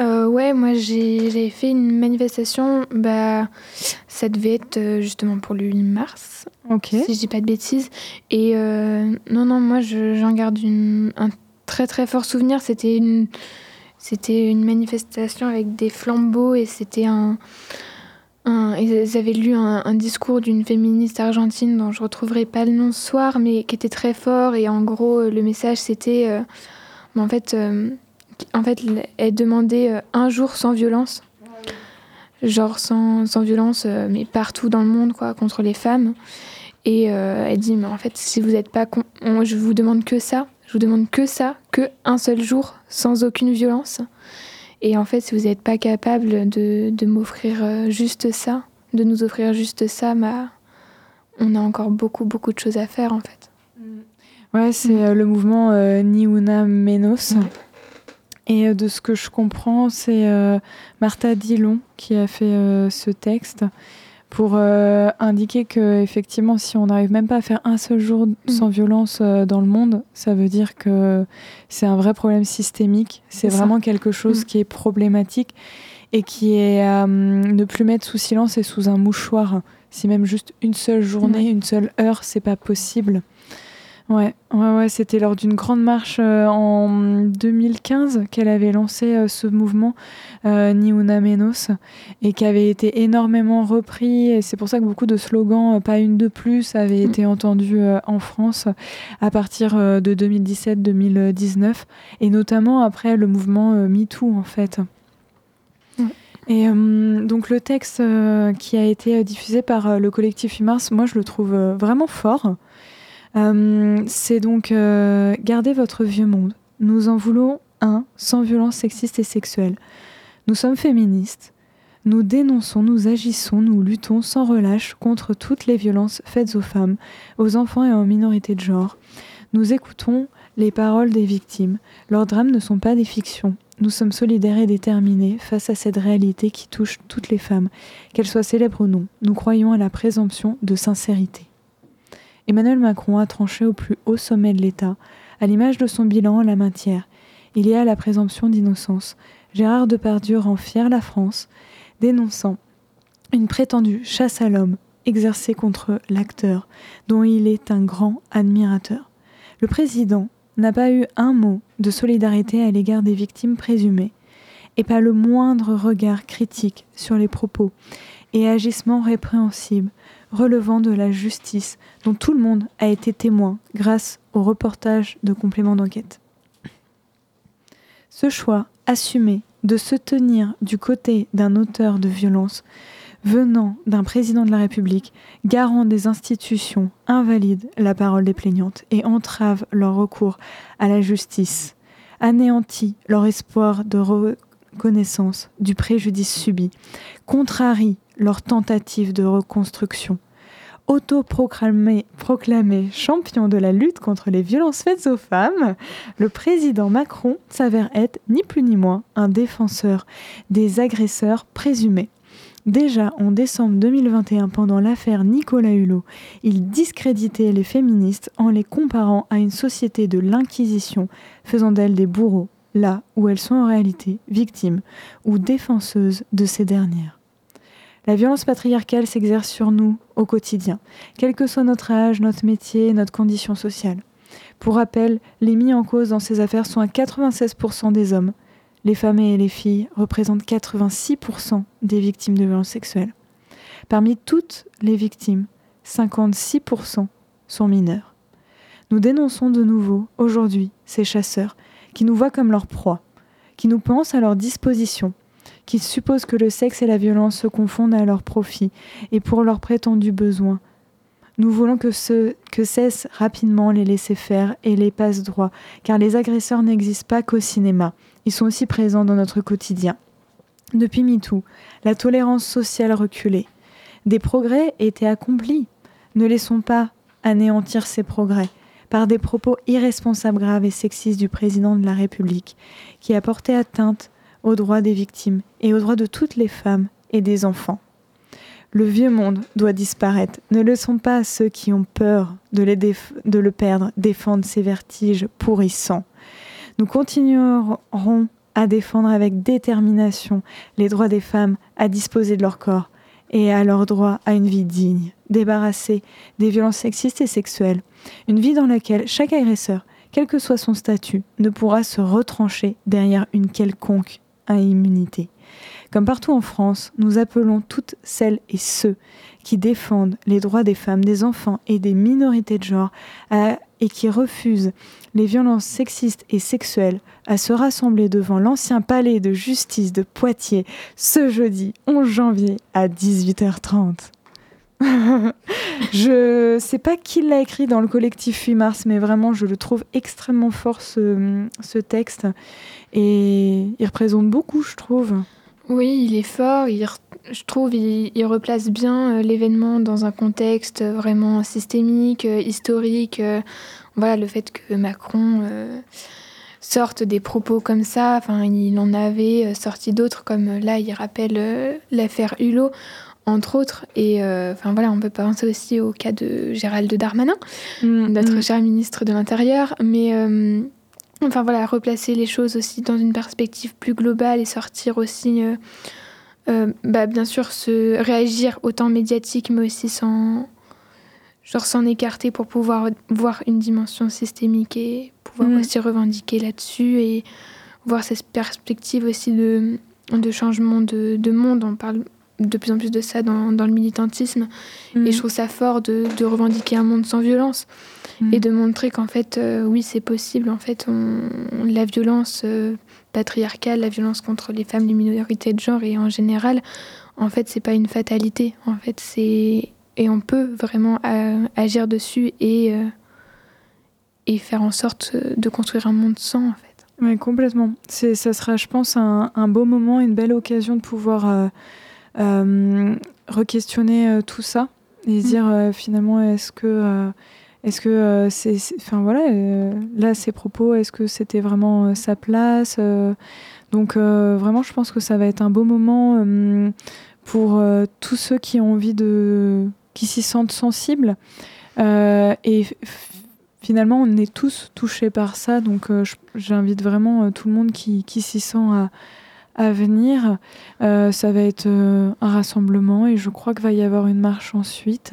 S3: Euh, ouais, moi j'ai fait une manifestation, bah, ça devait être euh, justement pour le 8 mars,
S2: Ok.
S3: si je dis pas de bêtises. Et euh, non, non, moi j'en garde une, un très très fort souvenir. C'était une, c'était une manifestation avec des flambeaux et c'était un, un, ils avaient lu un, un discours d'une féministe argentine dont je retrouverai pas le nom ce soir, mais qui était très fort. Et en gros, le message c'était, euh, en fait en fait, elle demandait euh, un jour sans violence. Genre sans, sans violence, euh, mais partout dans le monde, quoi, contre les femmes. Et euh, elle dit, mais en fait, si vous n'êtes pas... je vous demande que ça. Je vous demande que ça, que un seul jour, sans aucune violence. Et en fait, si vous n'êtes pas capable de, de m'offrir juste ça, de nous offrir juste ça, bah, on a encore beaucoup, beaucoup de choses à faire, en fait.
S2: Ouais, c'est le mouvement Ni Una Menos. Et euh, de ce que je comprends, c'est euh, Martha Dillon qui a fait euh, ce texte pour indiquer que effectivement, si on n'arrive même pas à faire un seul jour mm. sans violence dans le monde, ça veut dire que c'est un vrai problème systémique. C'est vraiment quelque chose mm. qui est problématique et qui est à ne plus mettre sous silence et sous un mouchoir. Si même juste une seule journée, une seule heure, c'est pas possible. Ouais, ouais, ouais c'était lors d'une grande marche euh, en 2015 qu'elle avait lancé euh, ce mouvement euh, Ni Una Menos et qui avait été énormément repris. Et c'est pour ça que beaucoup de slogans, pas une de plus, avaient été entendus en France à partir de 2017-2019 et notamment après le mouvement MeToo en fait. Et donc le texte qui a été diffusé par le collectif Mars, moi je le trouve vraiment fort. Euh, c'est donc euh, garder votre vieux monde. Nous en voulons un sans violence sexiste et sexuelle. Nous sommes féministes. Nous dénonçons, nous agissons, nous luttons sans relâche contre toutes les violences faites aux femmes, aux enfants et aux minorités de genre. Nous écoutons les paroles des victimes. Leurs drames ne sont pas des fictions. Nous sommes solidaires et déterminés face à cette réalité qui touche toutes les femmes, qu'elles soient célèbres ou non. Nous croyons à la présomption de sincérité. Emmanuel Macron a tranché au plus haut sommet de l'État, à l'image de son bilan en la matière. Il y a la présomption d'innocence. Gérard Depardieu rend fier la France, dénonçant une prétendue chasse à l'homme exercée contre l'acteur, dont il est un grand admirateur. Le président n'a pas eu un mot de solidarité à l'égard des victimes présumées, et pas le moindre regard critique sur les propos et agissements répréhensibles relevant de la justice dont tout le monde a été témoin grâce au reportage de complément d'enquête. Ce choix assumé de se tenir du côté d'un auteur de violence venant d'un président de la République, garant des institutions, invalide la parole des plaignantes et entrave leur recours à la justice, anéantit leur espoir de reconnaissance du préjudice subi, contrarie leur tentative de reconstruction. Autoproclamé proclamé champion de la lutte contre les violences faites aux femmes, le président Macron s'avère être ni plus ni moins un défenseur des agresseurs présumés. Déjà en décembre 2021, pendant l'affaire Nicolas Hulot, il discréditait les féministes en les comparant à une société de l'Inquisition, faisant d'elles des bourreaux, là où elles sont en réalité victimes ou défenseuses de ces dernières. La violence patriarcale s'exerce sur nous au quotidien, quel que soit notre âge, notre métier, notre condition sociale. Pour rappel, les mis en cause dans ces affaires sont à 96% des hommes. Les femmes et les filles représentent 86% des victimes de violences sexuelles. Parmi toutes les victimes, 56% sont mineurs. Nous dénonçons de nouveau, aujourd'hui, ces chasseurs qui nous voient comme leur proie, qui nous pensent à leur disposition qui supposent que le sexe et la violence se confondent à leur profit et pour leurs prétendus besoins. Nous voulons que, ce, que cessent rapidement les laisser-faire et les passe-droits, car les agresseurs n'existent pas qu'au cinéma, ils sont aussi présents dans notre quotidien. Depuis MeToo, la tolérance sociale reculait. Des progrès étaient accomplis. Ne laissons pas anéantir ces progrès par des propos irresponsables, graves et sexistes du président de la République, qui a porté atteinte aux droits des victimes et aux droits de toutes les femmes et des enfants. Le vieux monde doit disparaître. Ne laissons pas ceux qui ont peur de, le perdre défendre ces vertiges pourrissants. Nous continuerons à défendre avec détermination les droits des femmes à disposer de leur corps et à leur droit à une vie digne, débarrassée des violences sexistes et sexuelles, une vie dans laquelle chaque agresseur, quel que soit son statut, ne pourra se retrancher derrière une quelconque à immunité. Comme partout en France, nous appelons toutes celles et ceux qui défendent les droits des femmes, des enfants et des minorités de genre et qui refusent les violences sexistes et sexuelles à se rassembler devant l'ancien palais de justice de Poitiers ce jeudi 11 janvier à 18h30. (laughs) je sais pas qui l'a écrit dans le collectif 8 mars, mais vraiment, je le trouve extrêmement fort ce, texte. Et il représente beaucoup, je trouve.
S3: Oui, il est fort. Je trouve il replace bien euh, l'événement dans un contexte vraiment systémique, euh, historique. Euh, voilà, le fait que Macron sorte des propos comme ça, enfin, il en avait sorti d'autres, comme là, il rappelle l'affaire Hulot entre autres. Et enfin voilà, on peut penser aussi au cas de Gérald Darmanin, mmh, notre mmh. cher ministre de l'Intérieur. Mais Enfin voilà, replacer les choses aussi dans une perspective plus globale et sortir aussi, euh, euh, bah, bien sûr, se réagir autant médiatique, mais aussi sans, genre s'en écarter pour pouvoir voir une dimension systémique et pouvoir
S2: Mm.
S3: aussi revendiquer là-dessus et voir cette perspective aussi de, de changement de, de monde. On parle de plus en plus de ça dans, dans le militantisme
S2: Mm.
S3: et je trouve ça fort de, de revendiquer un monde sans violence
S2: Mm.
S3: et de montrer qu'en fait, euh, oui, c'est possible. En fait, on, la violence euh, patriarcale, la violence contre les femmes, les minorités de genre et en général, en fait, c'est pas une fatalité. En fait, c'est et on peut vraiment euh, agir dessus et et faire en sorte de construire un monde sans. En fait.
S2: Oui, complètement. C'est, ça sera, je pense, un, un beau moment, une belle occasion de pouvoir re-questionner euh, tout ça et se dire euh, finalement, est-ce que, euh, est-ce que euh, c'est, enfin voilà, euh, là, ces propos, est-ce que c'était vraiment euh, sa place euh, Donc euh, vraiment, je pense que ça va être un beau moment euh, pour euh, tous ceux qui ont envie de, qui s'y sentent sensibles. Euh, et finalement, on est tous touchés par ça, donc euh, j'invite vraiment euh, tout le monde qui, qui s'y sent à, à venir. Euh, ça va être euh, un rassemblement et je crois qu'il va y avoir une marche ensuite.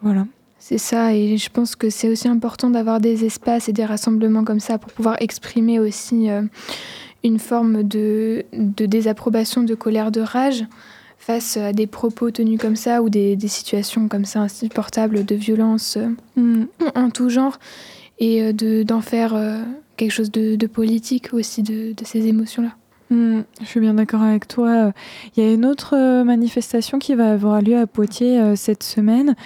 S2: Voilà.
S3: C'est ça, et je pense que c'est aussi important d'avoir des espaces et des rassemblements comme ça pour pouvoir exprimer aussi euh, une forme de, de désapprobation, de colère, de rage face à des propos tenus comme ça ou des, des situations comme ça insupportables de violence euh, en tout genre et de, d'en faire quelque chose de, de politique aussi de, de ces émotions-là.
S2: Mm, je suis bien d'accord avec toi. Il y a une autre euh, manifestation qui va avoir lieu à Poitiers euh, cette semaine.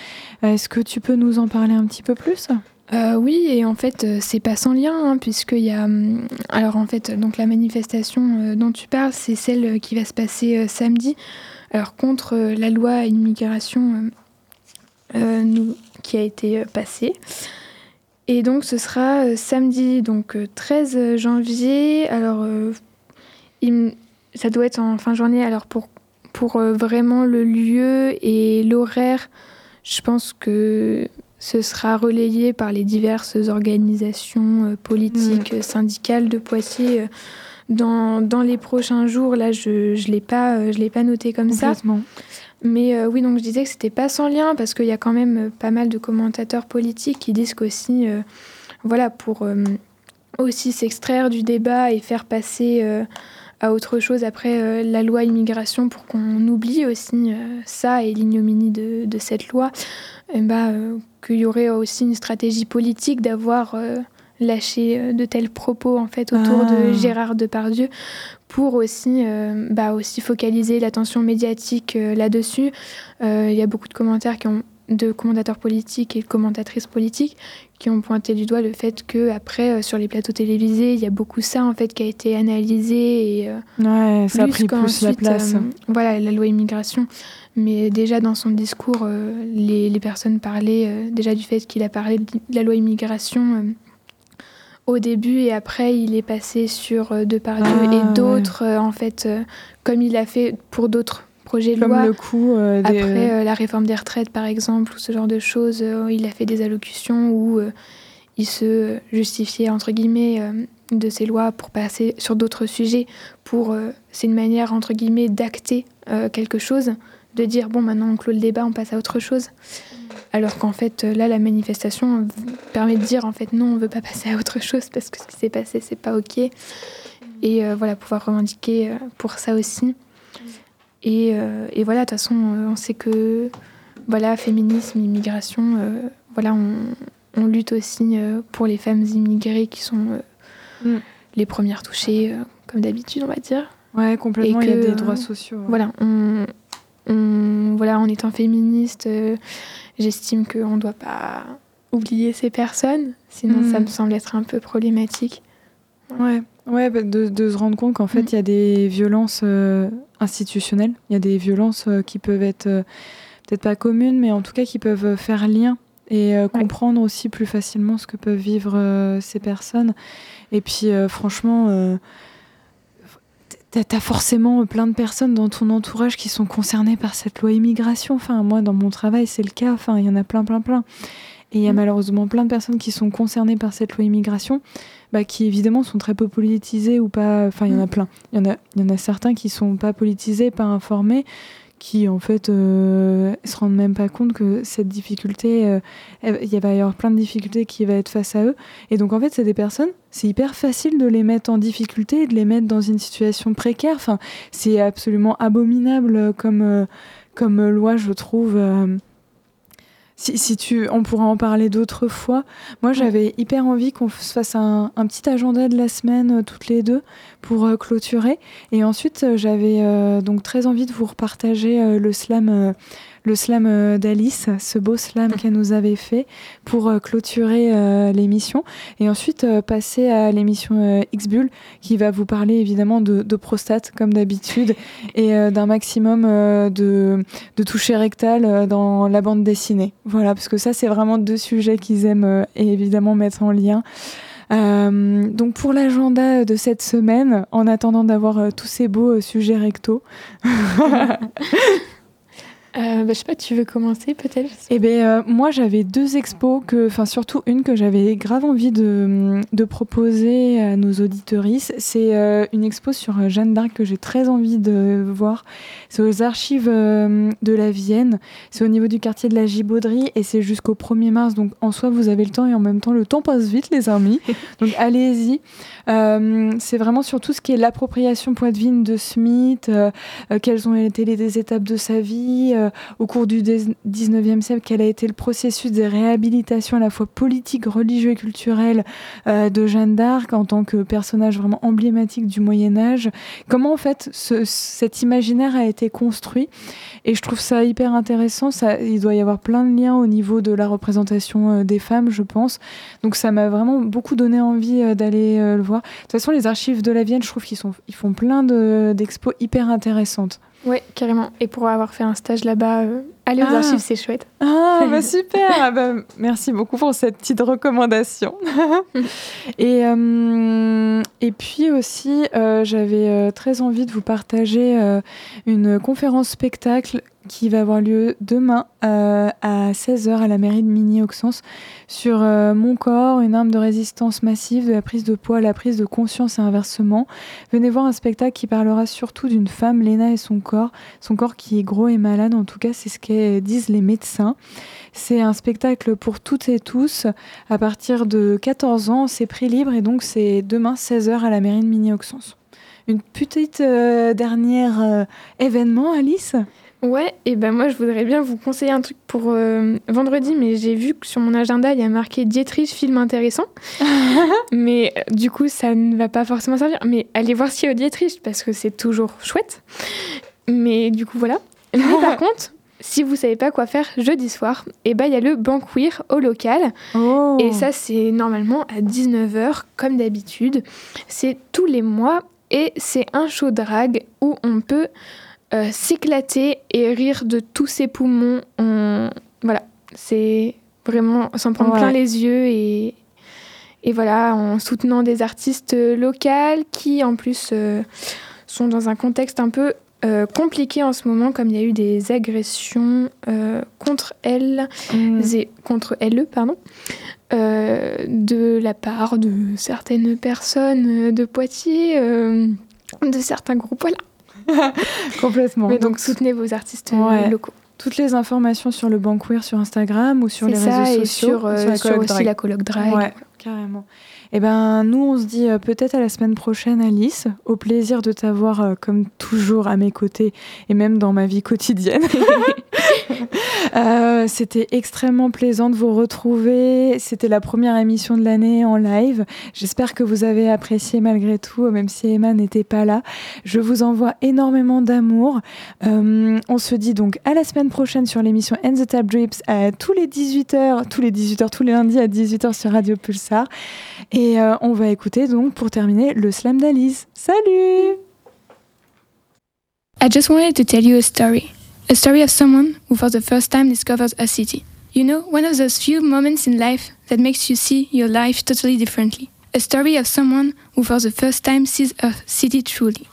S2: Est-ce que tu peux nous en parler un petit peu plus?
S3: Euh, oui, et en fait, euh, c'est pas sans lien, hein, puisqu'il y a. hum, Alors, en fait, donc la manifestation dont tu parles, c'est celle qui va se passer samedi, alors contre la loi immigration nous, qui a été passée. Et donc, ce sera samedi, donc euh, 13 janvier. Alors, il ça doit être en fin de journée. Alors, pour, pour euh, vraiment le lieu et l'horaire, je pense que ce sera relayé par les diverses organisations euh, politiques, euh, syndicales de Poitiers euh, dans, dans les prochains jours. Là, je ne l'ai pas, je l'ai pas noté comme ça. Mais euh, oui, donc je disais que c'était pas sans lien parce qu'il y a quand même pas mal de commentateurs politiques qui disent qu'aussi, euh, voilà, pour euh, aussi s'extraire du débat et faire passer à autre chose après euh, la loi immigration pour qu'on oublie aussi euh, ça et l'ignominie de, de cette loi, eh ben, euh, qu'il y aurait aussi une stratégie politique d'avoir lâché de tels propos en fait autour
S2: Ah.
S3: de Gérard Depardieu pour aussi, euh, bah, aussi focaliser l'attention médiatique euh, là-dessus. Euh, Il y a beaucoup de commentaires qui ont de commentateurs politiques et de commentatrices politiques qui ont pointé du doigt le fait que après euh, sur les plateaux télévisés il y a beaucoup ça en fait qui a été analysé et euh,
S2: Ouais, ça a pris plus la place.
S3: euh, voilà, la loi immigration. Mais déjà dans son discours, les, les personnes parlaient déjà du fait qu'il a parlé de la loi immigration au début et après il est passé sur Depardieu
S2: Ah,
S3: et d'autres, en fait, comme il a fait pour d'autres projets de
S2: Comme
S3: loi.
S2: le coup euh, des-
S3: Après euh, la réforme des retraites, par exemple, ou ce genre de choses, euh, il a fait des allocutions où il se justifiait, entre guillemets, de ces lois pour passer sur d'autres sujets. Pour, c'est une manière, entre guillemets, d'acter quelque chose, de dire, bon, maintenant on clôt le débat, on passe à autre chose. Alors qu'en fait, là, la manifestation permet de dire, en fait, non, on veut pas passer à autre chose parce que ce qui s'est passé, c'est pas OK. Et voilà, pouvoir revendiquer pour ça aussi. Et, euh, et voilà, de toute façon, euh, on sait que voilà, féminisme, immigration, euh, voilà, on, on lutte aussi pour les femmes immigrées qui sont
S2: Mm.
S3: les premières touchées, comme d'habitude, on va dire.
S2: Ouais, complètement,
S3: et
S2: il y a
S3: que,
S2: des droits sociaux. ouais.
S3: Voilà, on, on- voilà, en étant féministe, euh, j'estime qu'on ne doit pas oublier ces personnes, sinon
S2: Mm.
S3: ça me semble être un peu problématique.
S2: Ouais, ouais bah, de, de se rendre compte qu'en fait,
S3: Mm.
S2: il y a des violences euh, institutionnelles, il y a des violences euh, qui peuvent être euh, peut-être pas communes, mais en tout cas qui peuvent faire lien et comprendre aussi plus facilement ce que peuvent vivre ces personnes. Et puis, franchement, t'as- t'as forcément plein de personnes dans ton entourage qui sont concernées par cette loi immigration. Enfin, moi, dans mon travail, c'est le cas. Enfin, il y en a plein, plein, plein. Et il y a
S3: Mm.
S2: malheureusement plein de personnes qui sont concernées par cette loi immigration bah, qui évidemment sont très peu politisés ou pas. Enfin, il y en a
S3: Mm.
S2: plein. Il y en a, il y en a certains qui sont pas politisés, pas informés, qui en fait euh, se rendent même pas compte que cette difficulté, euh, il va y avoir plein de difficultés qui va être face à eux. Et donc en fait, c'est des personnes, c'est hyper facile de les mettre en difficulté et de les mettre dans une situation précaire. Enfin, c'est absolument abominable comme, euh, comme loi, je trouve. Si, si, tu, on pourra en parler d'autres fois. Moi, j'avais hyper envie qu'on se fasse un, un, petit agenda de la semaine toutes les deux pour euh, clôturer. Et ensuite, euh, j'avais euh, donc très envie de vous repartager le slam le slam euh, d'Alice, ce beau slam qu'elle nous avait fait pour euh, clôturer euh, l'émission. Et ensuite passer à l'émission X-Bull qui va vous parler évidemment de, prostate comme d'habitude et d'un maximum de, de toucher rectal dans la bande dessinée. Voilà, parce que ça c'est vraiment deux sujets qu'ils aiment évidemment mettre en lien. donc pour l'agenda de cette semaine, en attendant d'avoir tous ces beaux sujets rectaux, (laughs)
S3: Euh, bah, je sais pas, tu veux commencer peut-être
S2: Eh ben, euh, moi j'avais deux expos, que, enfin surtout une que j'avais grave envie de, de, proposer à nos auditorices. C'est euh, une expo sur Jeanne d'Arc que j'ai très envie de voir. C'est aux archives de la Vienne, c'est au niveau du quartier de la Gibauderie et c'est jusqu'au 1er mars. Donc en soi vous avez le temps et en même temps le temps passe vite les amis. (laughs) donc allez-y. c'est vraiment sur tout ce qui est l'appropriation poitevine de Smith, quelles ont été les étapes de sa vie euh, au cours du 19e siècle, quel a été le processus de réhabilitation à la fois politique, religieux et culturel euh, de Jeanne d'Arc en tant que personnage vraiment emblématique du Moyen Âge? Comment en fait cet imaginaire a été construit? Et je trouve ça hyper intéressant. Ça, il doit y avoir plein de liens au niveau de la représentation euh, des femmes, je pense. Donc ça m'a vraiment beaucoup donné envie d'aller le voir. De toute façon, les archives de la Vienne, je trouve qu'ils ils font plein d'expos hyper intéressantes.
S3: Oui, carrément. Et pour avoir fait un stage là-bas, euh, aller aux ah. archives, c'est chouette.
S2: Ah, bah (laughs) super ah, bah, Merci beaucoup pour cette petite recommandation. (laughs) et, euh, et puis aussi, euh, j'avais très envie de vous partager une conférence spectacle qui va avoir lieu demain euh, à 16h à la mairie de Mini-Auxence sur euh, Mon corps, une arme de résistance massive, de la prise de poids à la prise de conscience et inversement. Venez voir un spectacle qui parlera surtout d'une femme, Léna, et son corps. Son corps qui est gros et malade, en tout cas, c'est ce que disent les médecins. C'est un spectacle pour toutes et tous à partir de 14 ans. C'est prix libre et donc c'est demain 16h à la mairie de Mini-Auxence. Une petite euh, dernière événement, Alice?
S3: Ouais, et ben moi je voudrais bien vous conseiller un truc pour euh, vendredi, mais j'ai vu que sur mon agenda il y a marqué Dietrich film intéressant. (laughs) mais euh, du coup ça ne va pas forcément servir. Mais allez voir ce qu'il y a au Dietrich parce que c'est toujours chouette. Mais du coup voilà. Mais par (laughs) contre, si vous savez pas quoi faire jeudi soir, et eh ben il y a le banquir au local. Oh. Et ça c'est normalement à 19h comme d'habitude. C'est tous les mois et c'est un show drag où on peut euh, s'éclater et rire de tous ses poumons. Voilà, c'est vraiment s'en prendre plein les yeux et, et voilà, en soutenant des artistes locaux qui en plus euh, sont dans un contexte un peu euh, compliqué en ce moment, comme il y a eu des agressions contre elles, mm. et, contre elle, pardon, de la part de certaines personnes de Poitiers, de certains groupes. Voilà. (laughs)
S2: Complètement.
S3: Mais donc, soutenez vos artistes euh, locaux.
S2: Toutes les informations sur le Banqueer sur Instagram ou sur les réseaux sociaux.
S3: Sur, euh, sur, aussi la colloque drag.
S2: Ouais, carrément. Eh ben, nous, on se dit euh, peut-être à la semaine prochaine, Alice. Au plaisir de t'avoir, euh, comme toujours, à mes côtés et même dans ma vie quotidienne. (laughs) euh, C'était extrêmement plaisant de vous retrouver. C'était la première émission de l'année en live. J'espère que vous avez apprécié malgré tout, même si Emma n'était pas là. Je vous envoie énormément d'amour. Euh, on se dit donc à la semaine prochaine sur l'émission End the Tap Drips à tous les 18h, tous les 18h, tous les lundis à 18h sur Radio Pulsar. Et euh, on va écouter donc pour terminer le slam d'Alice. Salut
S5: I just wanted to tell you a story. A story of someone who for the first time discovers a city. You know, one of those few moments in life that makes you see your life totally differently. A story of someone who for the first time sees a city truly.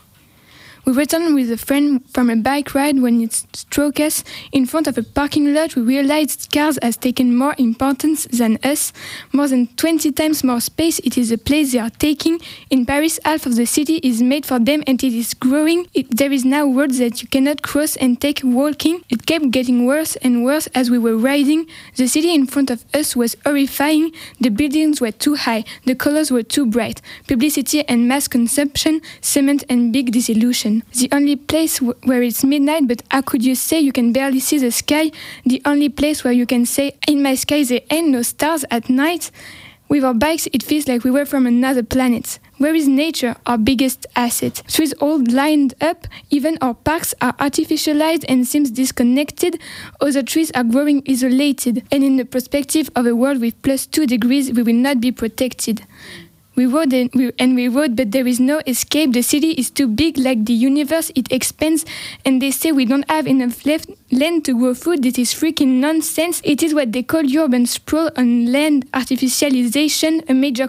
S3: We returned with a friend from a bike ride when it struck us. In front of a parking lot, we realized cars has taken more importance than us. More than 20 times more space, it is a place they are taking. In Paris, half of the city is made for them and it is growing. It, there is now roads that you cannot cross and take walking. It kept getting worse and worse as we were riding. The city in front of us was horrifying. The buildings were too high, the colors were too bright. Publicity and mass consumption, cement and big disillusion. The only place where it's midnight, but how could you say you can barely see the sky? The only place where you can say, in my sky there ain't no stars at night? With our bikes, it feels like we were from another planet. Where is nature, our biggest asset? Trees all lined up, even our parks are artificialized and seems disconnected. Other trees are growing isolated, and in the perspective of a world with plus two degrees, we will not be protected. We rode and we, and we rode, but there is no escape. The city is too big, like the universe, it expands, and they say we don't have enough left land to grow food. This is freaking nonsense. It is what they call urban sprawl on land artificialization, a major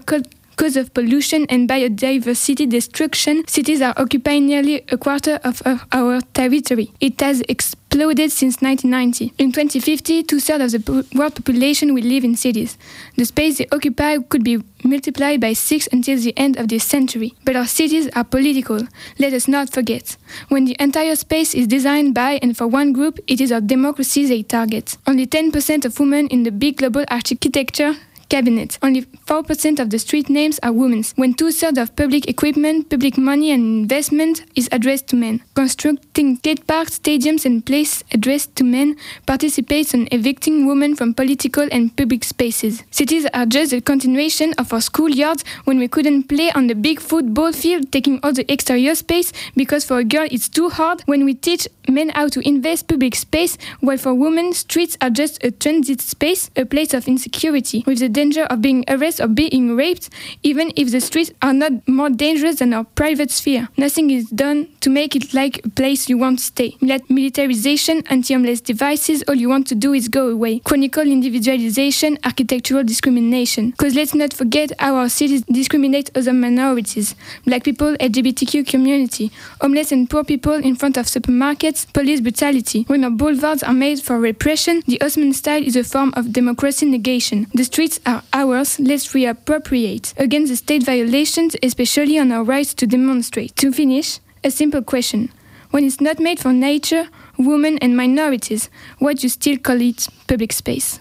S3: cause of pollution and biodiversity destruction. Cities are occupying nearly a quarter of our territory. It has exploded since 1990. In 2050, two-thirds of the world population will live in cities. The space they occupy could be multiplied by six until the end of this century. But our cities are political. Let us not forget. When the entire space is designed by and for one group, it is our democracy they target. Only 10% of women in the big global architecture cabinet. Only 4% of the street names are women's, when two thirds of public equipment, public money, and investment is addressed to men. Constructing skate parks, stadiums, and places addressed to men participates in evicting women from political and public spaces. Cities are just a continuation of our schoolyards when we couldn't play on the big football field, taking all the exterior space because for a girl it's too hard. When we teach men how to invest public space, while for women streets are just a transit space, a place of insecurity, with the danger of being arrested or being raped, even if the streets are not more dangerous than our private sphere. Nothing is done to make it like a place you want to stay. Let militarization, anti-homeless devices, all you want to do is go away. Chronicle individualization, architectural discrimination. Because let's not forget how our cities discriminate other minorities. Black people, LGBTQ community, homeless and poor people in front of supermarkets, police brutality. When our boulevards are made for repression, the Osman style is a form of democracy negation. The streets are ours, let's reappropriate against the state violations, especially on our rights to demonstrate. To finish, a simple question. When it's not made for nature, women and minorities, why do you still call it public space?